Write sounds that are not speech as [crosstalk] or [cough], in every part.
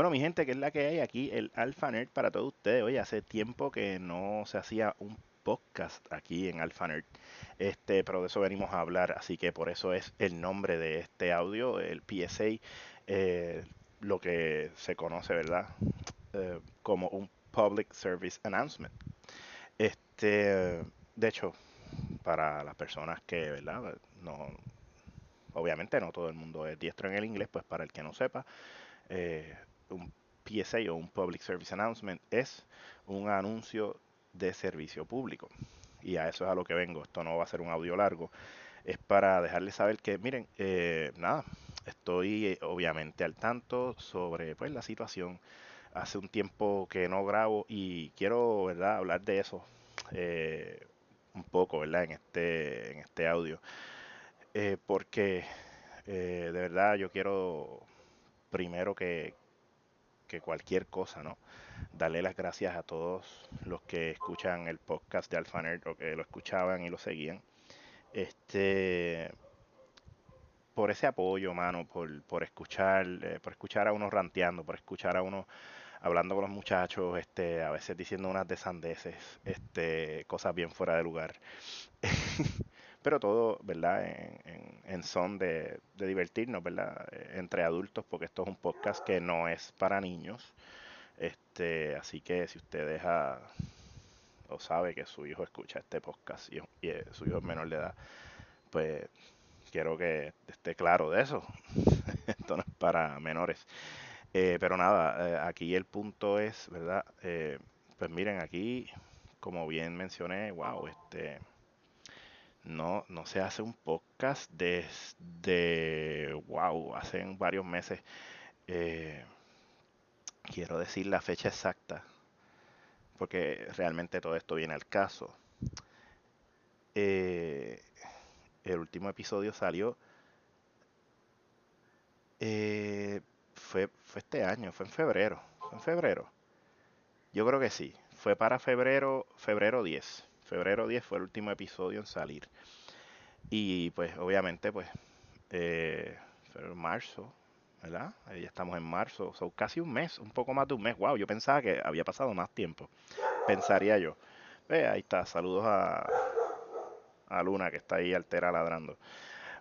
Bueno, mi gente, que es la que hay aquí, el Alpha Nerd para todos ustedes. Oye, hace tiempo que no se hacía un podcast aquí en Alpha Nerd, este, pero de eso venimos a hablar, así que por eso es el nombre de este audio, el PSA, eh, lo que se conoce, ¿verdad? Eh, como un Public Service Announcement. Este, de hecho, para las personas que, ¿verdad? No, obviamente no todo el mundo es diestro en el inglés, pues para el que no sepa, eh, un PSA o un Public Service Announcement es un anuncio de servicio público. Y a eso es a lo que vengo. Esto no va a ser un audio largo. Es para dejarles saber que, miren, eh, nada, estoy eh, obviamente al tanto sobre pues la situación. Hace un tiempo que no grabo y quiero, ¿verdad?, hablar de eso eh, un poco, ¿verdad?, en este, en este audio. porque de verdad yo quiero primero que, que cualquier cosa, ¿no? Darle las gracias a todos los que escuchan el podcast de Alphaner o que lo escuchaban y lo seguían. Este por ese apoyo, mano, por, por escuchar, eh, por escuchar a uno ranteando, por escuchar a uno hablando con los muchachos, este, a veces diciendo unas desandeces, este, cosas bien fuera de lugar. [laughs] pero todo, ¿verdad? En, en, son de, de, divertirnos, ¿verdad? Eh, entre adultos, porque esto es un podcast que no es para niños. Este, así que si usted deja o sabe que su hijo escucha este podcast y, su hijo es menor de edad, pues quiero que esté claro de eso. [laughs] esto no es para menores. Eh, pero nada, eh, aquí el punto es, ¿verdad? pues miren, aquí, como bien mencioné, wow, este no, no se hace un podcast desde, wow, hace varios meses. Eh, quiero decir la fecha exacta, porque realmente todo esto viene al caso. Eh, el último episodio salió, eh, fue, fue este año, fue en febrero, fue en febrero. Yo creo que sí, fue para febrero, febrero 10 febrero 10 fue el último episodio en salir. Y pues obviamente pues eh, marzo, ¿verdad? Ya estamos en marzo, son casi un mes, un poco más de un mes. Wow, yo pensaba que había pasado más tiempo. Pensaría yo. Ve, ahí está, saludos a, a Luna que está ahí altera ladrando.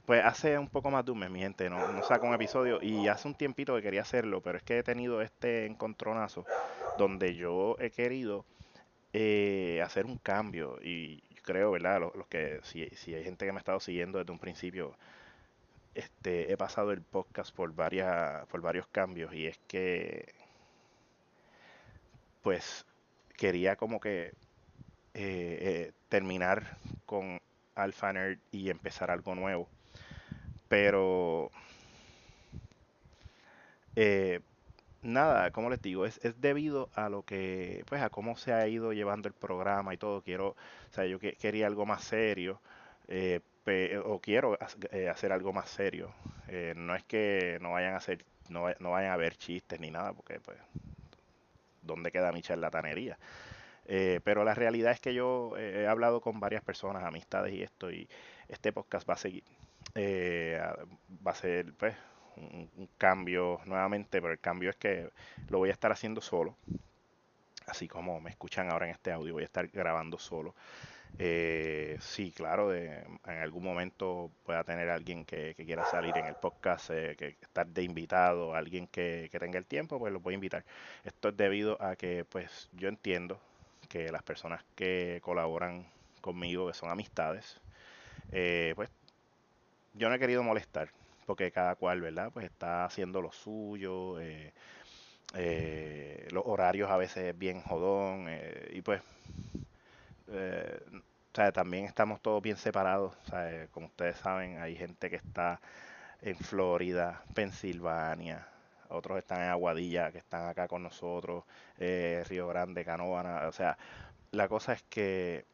Pues hace un poco más de un mes, mi gente, no, no saco un episodio y hace un tiempito que quería hacerlo, pero es que he tenido este encontronazo donde yo he querido eh, hacer un cambio. Y creo, ¿verdad? Los, que, si, si, hay gente que me ha estado siguiendo desde un principio, este, he pasado el podcast por, varias, por varios cambios y es que, pues, quería como que eh, eh, terminar con Alpha Nerd y empezar algo nuevo. Pero eh, nada, como les digo, es, es, debido a lo que, pues a cómo se ha ido llevando el programa y todo. Quiero, o sea, yo que, quería algo más serio, eh, o quiero eh, hacer algo más serio. Eh, no es que no vayan a hacer, no, no, vayan a ver chistes ni nada, porque pues, ¿dónde queda mi charlatanería? pero la realidad es que yo he hablado con varias personas, amistades y esto, y este podcast va a seguir. va a ser, pues, un, cambio nuevamente, pero el cambio es que lo voy a estar haciendo solo. Así como me escuchan ahora en este audio, voy a estar grabando solo. Eh, sí, claro, de, en algún momento pueda tener alguien que, quiera salir en el podcast, eh, que estar de invitado, alguien que, tenga el tiempo, pues lo voy a invitar. Esto es debido a que, pues, yo entiendo que las personas que colaboran conmigo, que son amistades, eh, pues, yo no he querido molestar porque cada cual, ¿verdad? Pues está haciendo lo suyo, eh, eh, los horarios a veces bien jodón, eh, y pues, o sea, también estamos todos bien separados, o como ustedes saben, hay gente que está en Florida, Pensilvania, otros están en Aguadilla, que están acá con nosotros, Río Grande, Canóvana, o sea, la cosa es que,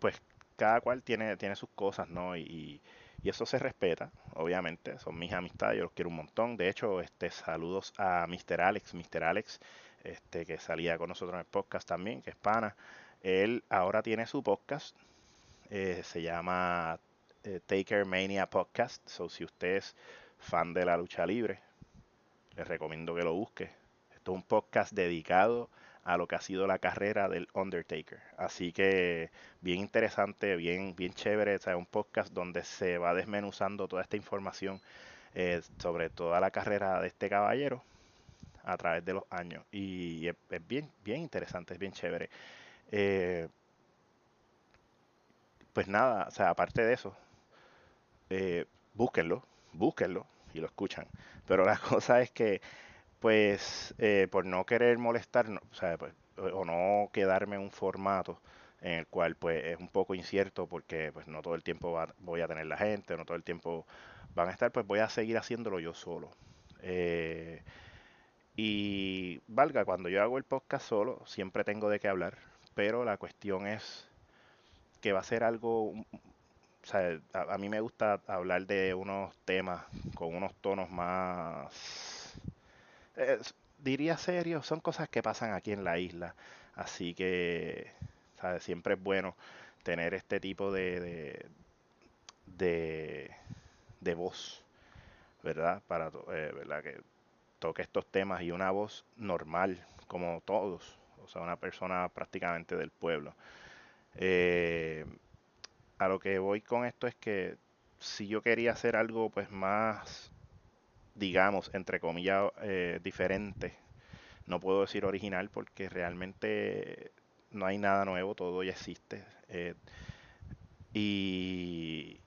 pues, cada cual tiene, tiene sus cosas, ¿no? y eso se respeta, obviamente, son mis amistades, yo los quiero un montón. De hecho, este saludos a Mr. Alex, Mr. Alex, este que salía con nosotros en el podcast también, que es pana. Él ahora tiene su podcast, eh, se llama eh, Taker Mania Podcast. So, si usted es fan de la lucha libre, les recomiendo que lo busques. Esto es un podcast dedicado a lo que ha sido la carrera del Undertaker. Así que bien interesante, bien, bien chévere. O sea, un podcast donde se va desmenuzando toda esta información eh, sobre toda la carrera de este caballero a través de los años. Y es, bien, bien interesante, es bien chévere. Eh, pues nada, o sea, aparte de eso, eh, búsquenlo, búsquenlo y lo escuchan. Pero la [laughs] cosa es que pues eh, por no querer molestar, o, sea, pues, o no quedarme en un formato en el cual pues es un poco incierto porque pues no todo el tiempo voy a tener la gente, no todo el tiempo van a estar, pues voy a seguir haciéndolo yo solo. Eh, y valga, cuando yo hago el podcast solo, siempre tengo de qué hablar, pero la cuestión es que va a ser algo, o sea, a mí me gusta hablar de unos temas con unos tonos más diría serio, son cosas que pasan aquí en la isla. Así que siempre es bueno tener este tipo de, de, de, voz, ¿verdad? Para eh, ¿verdad? que toque estos temas y una voz normal, como todos, o sea, una persona prácticamente del pueblo. Eh, a lo que voy con esto es que si yo quería hacer algo pues más digamos, entre comillas, eh, diferente. No puedo decir original porque realmente no hay nada nuevo, todo ya existe. Eh, y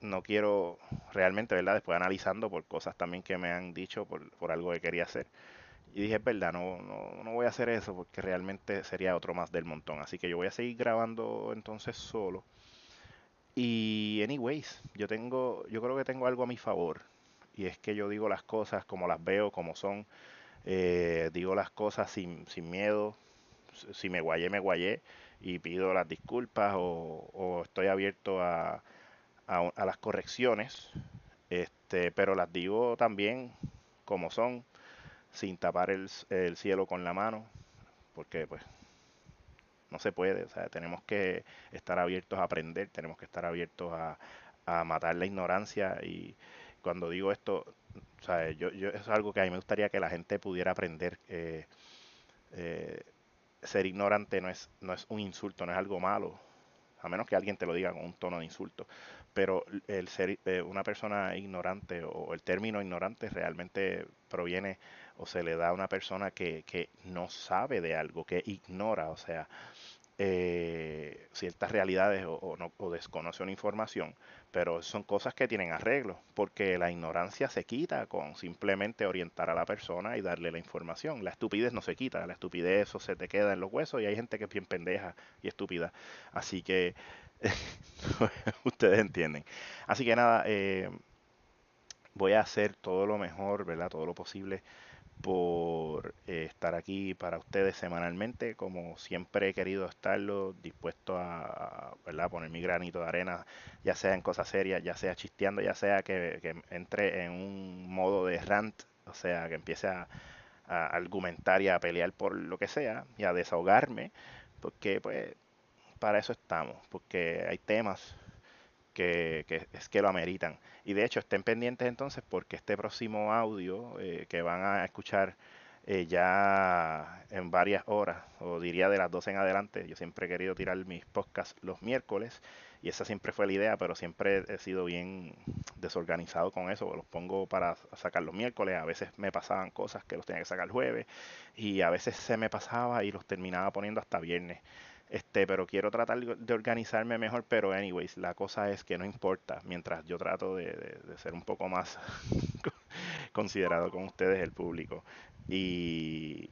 no quiero realmente, ¿verdad? Después analizando por cosas también que me han dicho, por, por algo que quería hacer. Y dije, es verdad, no, no, no, voy a hacer eso porque realmente sería otro más del montón. Así que yo voy a seguir grabando entonces solo. Y anyways, yo tengo, yo creo que tengo algo a mi favor y es que yo digo las cosas como las veo, como son, eh, digo las cosas sin, sin miedo, si me guayé, me guayé y pido las disculpas o, estoy abierto a, a, las correcciones, este, pero las digo también como son, sin tapar el, el cielo con la mano, porque pues no se puede, o sea, tenemos que estar abiertos a aprender, tenemos que estar abiertos a, a matar la ignorancia y, cuando digo esto, o sea, yo, yo, es algo que a mí me gustaría que la gente pudiera aprender. Eh, eh, ser ignorante no es, no es un insulto, no es algo malo, a menos que alguien te lo diga con un tono de insulto. Pero el ser eh, una persona ignorante o el término ignorante realmente proviene o se le da a una persona que, que no sabe de algo, que ignora, o sea, eh, ciertas realidades o, no, o, desconoce una información, pero son cosas que tienen arreglo, porque la ignorancia se quita con simplemente orientar a la persona y darle la información. La estupidez no se quita, la estupidez eso se te queda en los huesos y hay gente que es bien pendeja y estúpida. Así que [laughs] ustedes entienden. Así que nada, eh, voy a hacer todo lo mejor, ¿verdad? Todo lo posible por eh, estar aquí para ustedes semanalmente, como siempre he querido estarlo, dispuesto a, ¿verdad? poner mi granito de arena, ya sea en cosas serias, ya sea chisteando, ya sea que, entre en un modo de rant, o sea, que empiece a, a, argumentar y a pelear por lo que sea y a desahogarme, porque pues para eso estamos, porque hay temas que, es que lo ameritan. Y de hecho, estén pendientes entonces porque este próximo audio eh, que van a escuchar eh, ya en varias horas, o diría de las 12 en adelante, yo siempre he querido tirar mis podcasts los miércoles y esa siempre fue la idea, pero siempre he sido bien desorganizado con eso, los pongo para sacar los miércoles, a veces me pasaban cosas que los tenía que sacar el jueves y a veces se me pasaba y los terminaba poniendo hasta viernes. Este, pero quiero tratar de organizarme mejor, pero anyways, la cosa es que no importa, mientras yo trato de, ser un poco más [laughs] considerado con ustedes, el público. Y,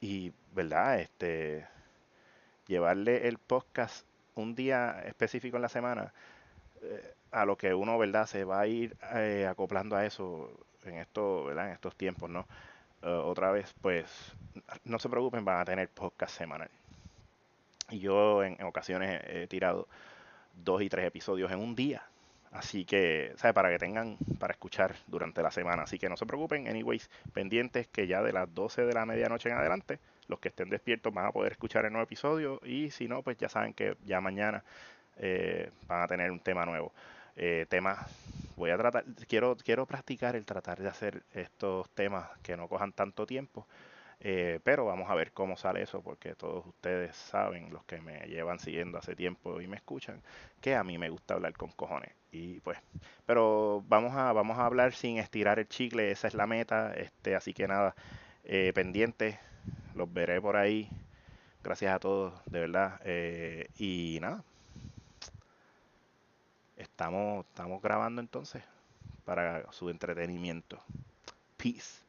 y, ¿verdad? Este, llevarle el podcast un día específico en la semana, eh, a lo que uno, ¿verdad? Se va a ir eh, acoplando a eso en esto, ¿verdad? En estos tiempos, ¿no? Eh, otra vez, pues no se preocupen, van a tener podcast semanal. Y yo en, ocasiones he tirado dos y tres episodios en un día. Así que, ¿sabe? Para que tengan para escuchar durante la semana. Así que no se preocupen, anyways, pendientes que ya de las 12 de la medianoche en adelante, los que estén despiertos van a poder escuchar el nuevo episodio. Y si no, pues ya saben que ya mañana eh, van a tener un tema nuevo. Eh, temas. Voy a tratar, quiero, quiero practicar el tratar de hacer estos temas que no cojan tanto tiempo. Eh, pero vamos a ver cómo sale eso, porque todos ustedes saben, los que me llevan siguiendo hace tiempo y me escuchan, que a mí me gusta hablar con cojones. Y pues, pero vamos a, vamos a hablar sin estirar el chicle, esa es la meta. Este, así que nada, eh, pendiente, los veré por ahí. Gracias a todos, de verdad. Eh, y nada, estamos, estamos grabando entonces para su entretenimiento. Peace.